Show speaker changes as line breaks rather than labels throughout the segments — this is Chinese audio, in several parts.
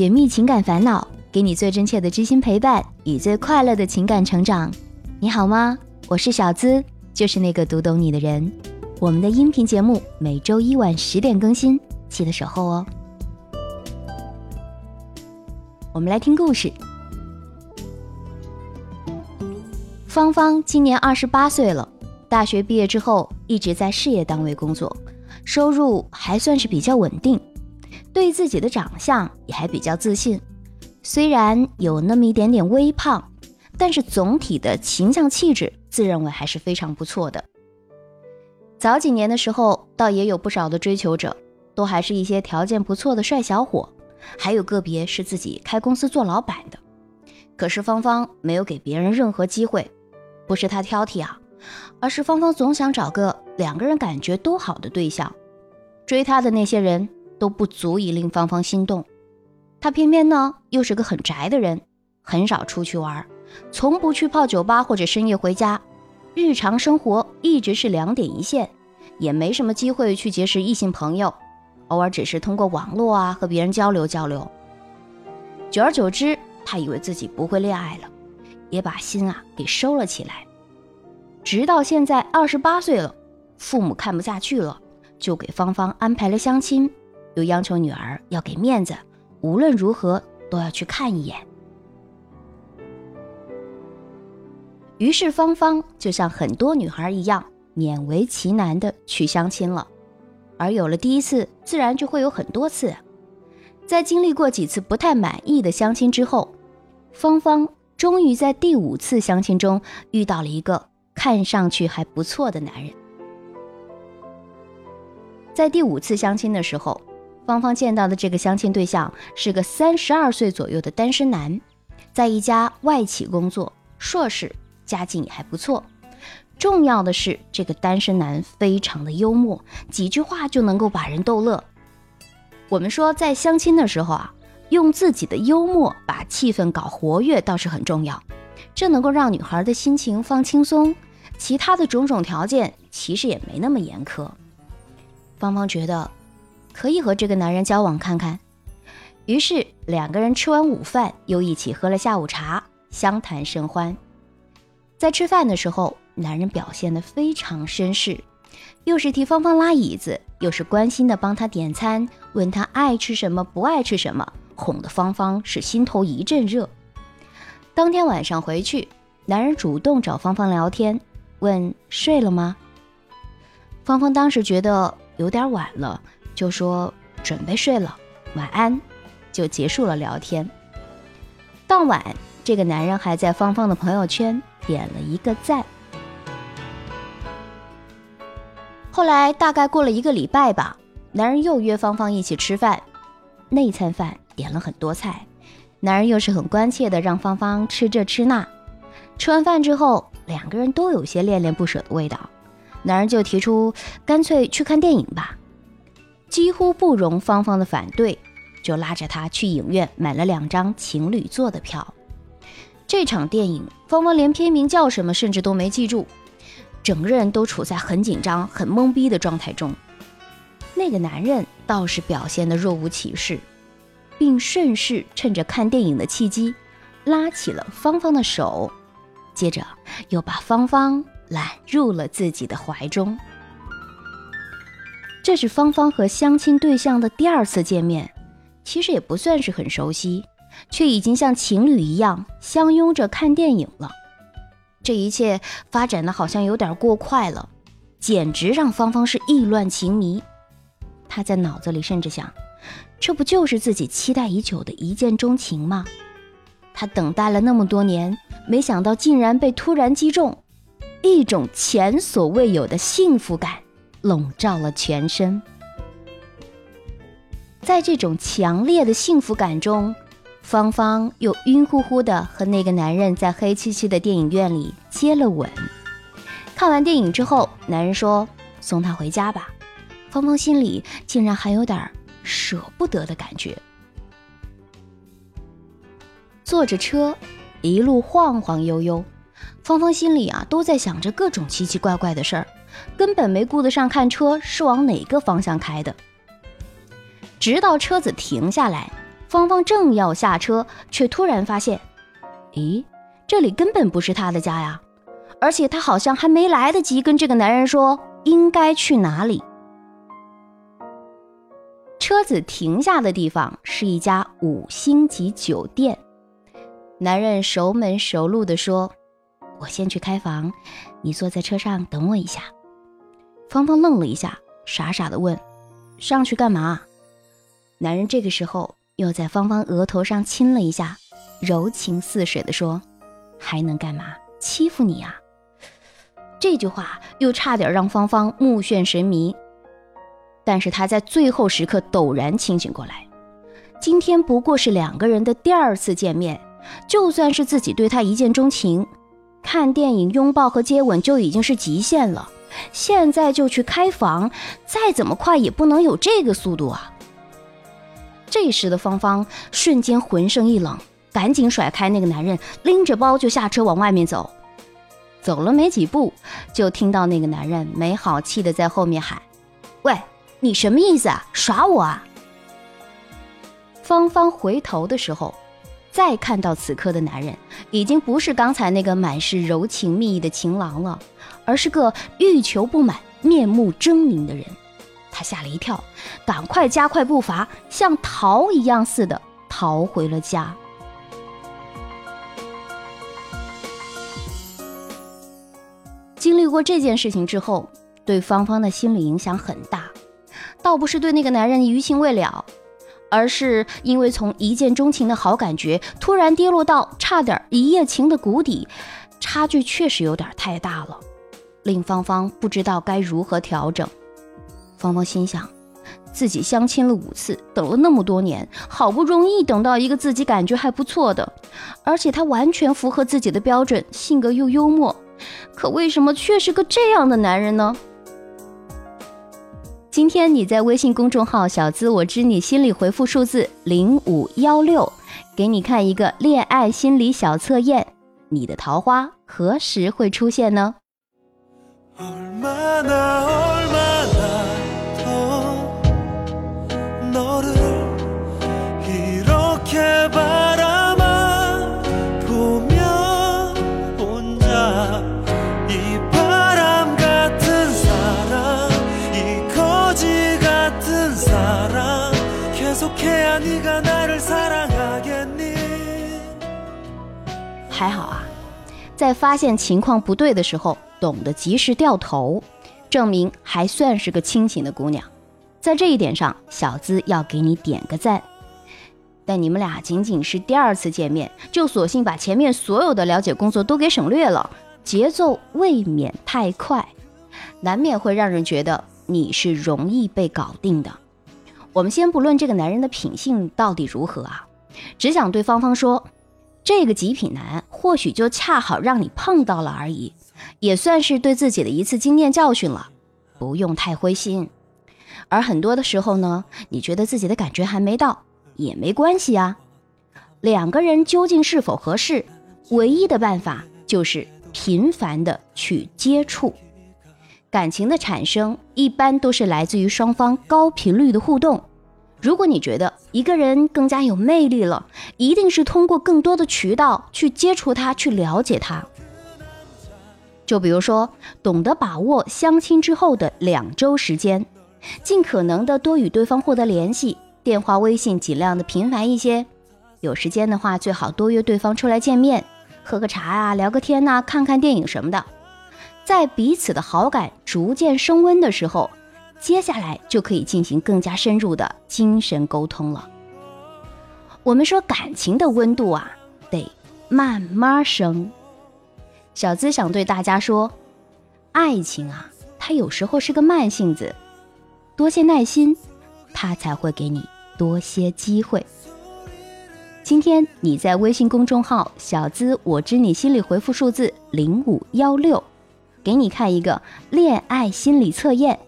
解密情感烦恼，给你最真切的知心陪伴与最快乐的情感成长。你好吗？我是小资，就是那个读懂你的人。我们的音频节目每周一晚十点更新，记得守候哦。我们来听故事。芳芳今年二十八岁了，大学毕业之后一直在事业单位工作，收入还算是比较稳定。对自己的长相也还比较自信，虽然有那么一点点微胖，但是总体的形象气质自认为还是非常不错的。早几年的时候，倒也有不少的追求者，都还是一些条件不错的帅小伙，还有个别是自己开公司做老板的。可是芳芳没有给别人任何机会，不是她挑剔啊，而是芳芳总想找个两个人感觉都好的对象，追她的那些人。都不足以令芳芳心动，她偏偏呢又是个很宅的人，很少出去玩，从不去泡酒吧或者深夜回家，日常生活一直是两点一线，也没什么机会去结识异性朋友，偶尔只是通过网络啊和别人交流交流。久而久之，她以为自己不会恋爱了，也把心啊给收了起来，直到现在二十八岁了，父母看不下去了，就给芳芳安排了相亲。又要求女儿要给面子，无论如何都要去看一眼。于是芳芳就像很多女孩一样，勉为其难的去相亲了。而有了第一次，自然就会有很多次。在经历过几次不太满意的相亲之后，芳芳终于在第五次相亲中遇到了一个看上去还不错的男人。在第五次相亲的时候。芳芳见到的这个相亲对象是个三十二岁左右的单身男，在一家外企工作，硕士，家境也还不错。重要的是，这个单身男非常的幽默，几句话就能够把人逗乐。我们说，在相亲的时候啊，用自己的幽默把气氛搞活跃倒是很重要，这能够让女孩的心情放轻松。其他的种种条件其实也没那么严苛。芳芳觉得。可以和这个男人交往看看，于是两个人吃完午饭，又一起喝了下午茶，相谈甚欢。在吃饭的时候，男人表现得非常绅士，又是替芳芳拉椅子，又是关心的帮她点餐，问她爱吃什么，不爱吃什么，哄得芳芳是心头一阵热。当天晚上回去，男人主动找芳芳聊天，问睡了吗？芳芳当时觉得有点晚了。就说准备睡了，晚安，就结束了聊天。当晚，这个男人还在芳芳的朋友圈点了一个赞。后来大概过了一个礼拜吧，男人又约芳芳一起吃饭。那一餐饭点了很多菜，男人又是很关切的让芳芳吃这吃那。吃完饭之后，两个人都有些恋恋不舍的味道，男人就提出干脆去看电影吧。几乎不容芳芳的反对，就拉着她去影院买了两张情侣座的票。这场电影，芳芳连片名叫什么甚至都没记住，整个人都处在很紧张、很懵逼的状态中。那个男人倒是表现得若无其事，并顺势趁着看电影的契机，拉起了芳芳的手，接着又把芳芳揽入了自己的怀中。这是芳芳和相亲对象的第二次见面，其实也不算是很熟悉，却已经像情侣一样相拥着看电影了。这一切发展的好像有点过快了，简直让芳芳是意乱情迷。她在脑子里甚至想，这不就是自己期待已久的一见钟情吗？她等待了那么多年，没想到竟然被突然击中，一种前所未有的幸福感。笼罩了全身，在这种强烈的幸福感中，芳芳又晕乎乎的和那个男人在黑漆漆的电影院里接了吻。看完电影之后，男人说送她回家吧，芳芳心里竟然还有点舍不得的感觉。坐着车，一路晃晃悠悠，芳芳心里啊都在想着各种奇奇怪怪的事儿。根本没顾得上看车是往哪个方向开的，直到车子停下来，芳芳正要下车，却突然发现，咦，这里根本不是她的家呀！而且她好像还没来得及跟这个男人说应该去哪里。车子停下的地方是一家五星级酒店。男人熟门熟路地说：“我先去开房，你坐在车上等我一下。”芳芳愣了一下，傻傻地问：“上去干嘛？”男人这个时候又在芳芳额头上亲了一下，柔情似水地说：“还能干嘛？欺负你呀！”这句话又差点让芳芳目眩神迷。但是他在最后时刻陡然清醒过来，今天不过是两个人的第二次见面，就算是自己对他一见钟情，看电影、拥抱和接吻就已经是极限了，现在就去开房，再怎么快也不能有这个速度啊！这时的芳芳瞬间浑身一冷，赶紧甩开那个男人，拎着包就下车往外面走。走了没几步，就听到那个男人没好气的在后面喊：“喂！”你什么意思啊？耍我啊！芳芳回头的时候，再看到此刻的男人，已经不是刚才那个满是柔情蜜意的情郎了，而是个欲求不满、面目狰狞的人。他吓了一跳，赶快加快步伐，像逃一样似的逃回了家。经历过这件事情之后，对芳芳的心理影响很大。倒不是对那个男人余情未了，而是因为从一见钟情的好感觉突然跌落到差点一夜情的谷底，差距确实有点太大了，令芳芳不知道该如何调整。芳芳心想，自己相亲了五次，等了那么多年，好不容易等到一个自己感觉还不错的，而且他完全符合自己的标准，性格又幽默，可为什么却是个这样的男人呢？今天你在微信公众号“小资我知你心里”回复数字零五幺六，给你看一个恋爱心理小测验，你的桃花何时会出现呢？还好啊，在发现情况不对的时候，懂得及时掉头，证明还算是个清醒的姑娘。在这一点上，小资要给你点个赞。但你们俩仅仅是第二次见面，就索性把前面所有的了解工作都给省略了，节奏未免太快，难免会让人觉得你是容易被搞定的。我们先不论这个男人的品性到底如何啊，只想对芳芳说，这个极品男或许就恰好让你碰到了而已，也算是对自己的一次经验教训了，不用太灰心。而很多的时候呢，你觉得自己的感觉还没到，也没关系啊。两个人究竟是否合适，唯一的办法就是频繁的去接触。感情的产生一般都是来自于双方高频率的互动。如果你觉得一个人更加有魅力了，一定是通过更多的渠道去接触他，去了解他。就比如说，懂得把握相亲之后的两周时间，尽可能的多与对方获得联系，电话、微信尽量的频繁一些。有时间的话，最好多约对方出来见面，喝个茶啊，聊个天呐，看看电影什么的。在彼此的好感逐渐升温的时候，接下来就可以进行更加深入的精神沟通了。我们说感情的温度啊，得慢慢升。小资想对大家说，爱情啊，它有时候是个慢性子，多些耐心，它才会给你多些机会。今天你在微信公众号“小资我知你心里”回复数字零五幺六。给你看一个恋爱心理测验，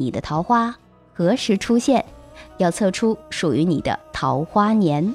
你的桃花何时出现？要测出属于你的桃花年。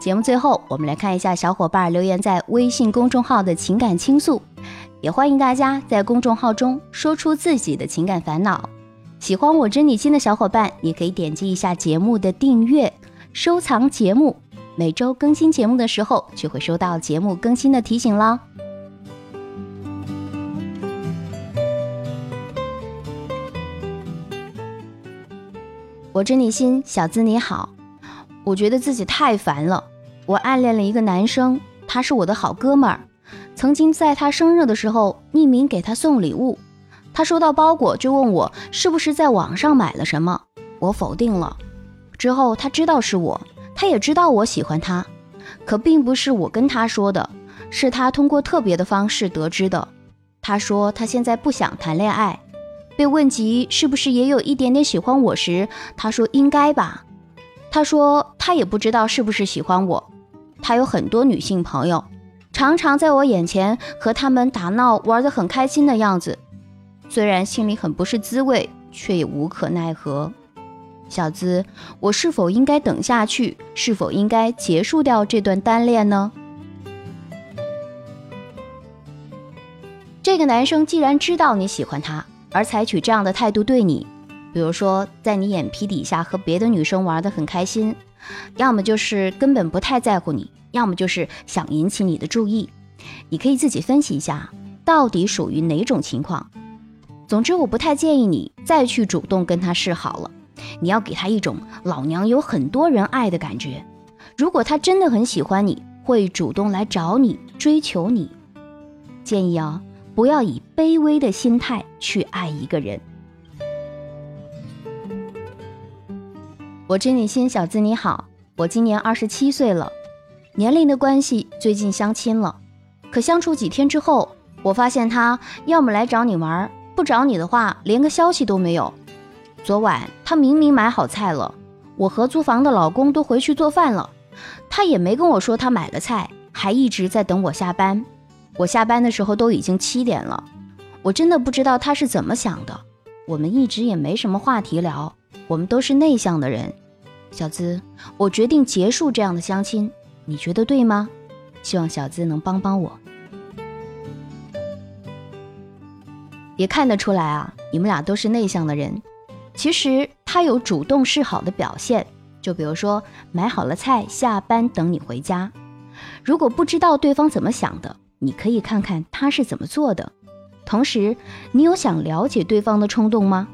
节目最后，我们来看一下小伙伴留言在微信公众号的情感倾诉，也欢迎大家在公众号中说出自己的情感烦恼。喜欢我知你心的小伙伴，也可以点击一下节目的订阅、收藏节目，每周更新节目的时候就会收到节目更新的提醒啦。我知你心，小资你好，我觉得自己太烦了。我暗恋了一个男生，他是我的好哥们儿。曾经在他生日的时候，匿名给他送礼物。他收到包裹就问我是不是在网上买了什么，我否定了。之后他知道是我，他也知道我喜欢他，可并不是我跟他说的，是他通过特别的方式得知的。他说他现在不想谈恋爱。被问及是不是也有一点点喜欢我时，他说应该吧。他说他也不知道是不是喜欢我。他有很多女性朋友，常常在我眼前和他们打闹，玩得很开心的样子。虽然心里很不是滋味，却也无可奈何。小资，我是否应该等下去？是否应该结束掉这段单恋呢？这个男生既然知道你喜欢他，而采取这样的态度对你，比如说在你眼皮底下和别的女生玩得很开心。要么就是根本不太在乎你，要么就是想引起你的注意。你可以自己分析一下，到底属于哪种情况。总之，我不太建议你再去主动跟他示好了。你要给他一种老娘有很多人爱的感觉。如果他真的很喜欢你，会主动来找你追求你。建议啊，不要以卑微的心态去爱一个人。我知你心，小资你好，我今年二十七岁了，年龄的关系，最近相亲了，可相处几天之后，我发现他要么来找你玩，不找你的话，连个消息都没有。昨晚他明明买好菜了，我合租房的老公都回去做饭了，他也没跟我说他买了菜，还一直在等我下班。我下班的时候都已经七点了，我真的不知道他是怎么想的。我们一直也没什么话题聊。我们都是内向的人，小资，我决定结束这样的相亲，你觉得对吗？希望小资能帮帮我。也看得出来啊，你们俩都是内向的人。其实他有主动示好的表现，就比如说买好了菜，下班等你回家。如果不知道对方怎么想的，你可以看看他是怎么做的。同时，你有想了解对方的冲动吗？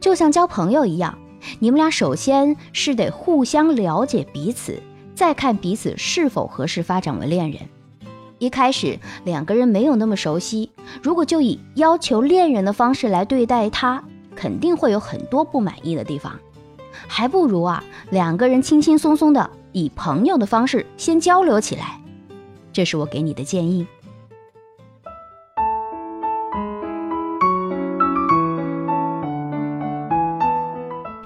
就像交朋友一样，你们俩首先是得互相了解彼此，再看彼此是否合适发展为恋人。一开始两个人没有那么熟悉，如果就以要求恋人的方式来对待他，肯定会有很多不满意的地方。还不如啊，两个人轻轻松松的以朋友的方式先交流起来。这是我给你的建议。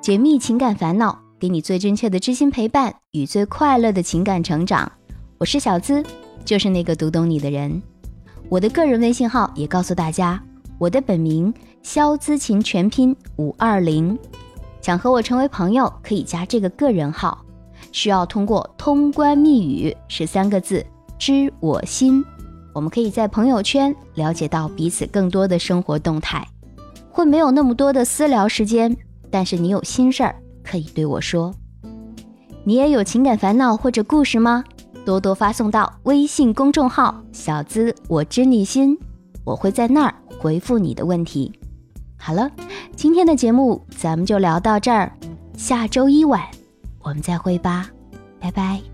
解密情感烦恼，给你最真切的知心陪伴与最快乐的情感成长。我是小资，就是那个读懂你的人。我的个人微信号也告诉大家，我的本名肖资琴全拼五二零。想和我成为朋友，可以加这个个人号，需要通过通关密语是三个字“知我心”。我们可以在朋友圈了解到彼此更多的生活动态，会没有那么多的私聊时间。但是你有心事儿可以对我说，你也有情感烦恼或者故事吗？多。多发送到微信公众号“小资我知你心”，我会在那儿回复你的问题。好了，今天的节目咱们就聊到这儿，下周一晚我们再会吧，拜拜。